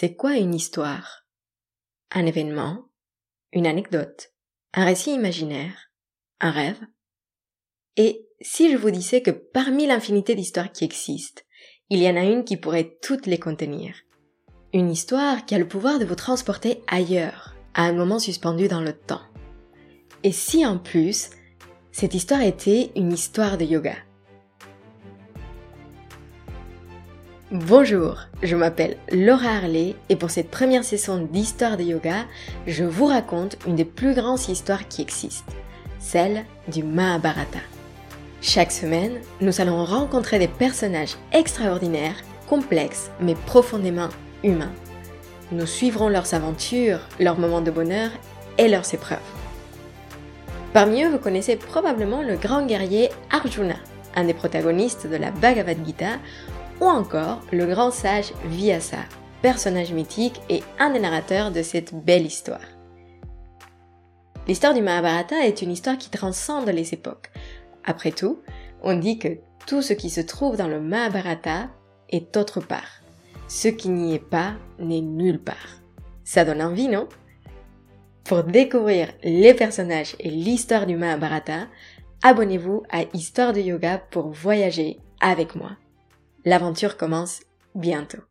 C'est quoi une histoire? Un événement? Une anecdote? Un récit imaginaire? Un rêve? Et si je vous disais que parmi l'infinité d'histoires qui existent, il y en a une qui pourrait toutes les contenir? Une histoire qui a le pouvoir de vous transporter ailleurs, à un moment suspendu dans le temps. Et si en plus, cette histoire était une histoire de yoga? Bonjour, je m'appelle Laura Harley et pour cette première session d'histoire de yoga, je vous raconte une des plus grandes histoires qui existent, celle du Mahabharata. Chaque semaine, nous allons rencontrer des personnages extraordinaires, complexes mais profondément humains. Nous suivrons leurs aventures, leurs moments de bonheur et leurs épreuves. Parmi eux, vous connaissez probablement le grand guerrier Arjuna, un des protagonistes de la Bhagavad Gita ou encore le grand sage Vyasa, personnage mythique et un des narrateurs de cette belle histoire. L'histoire du Mahabharata est une histoire qui transcende les époques. Après tout, on dit que tout ce qui se trouve dans le Mahabharata est autre part. Ce qui n'y est pas n'est nulle part. Ça donne envie, non? Pour découvrir les personnages et l'histoire du Mahabharata, abonnez-vous à Histoire de Yoga pour voyager avec moi. L'aventure commence bientôt.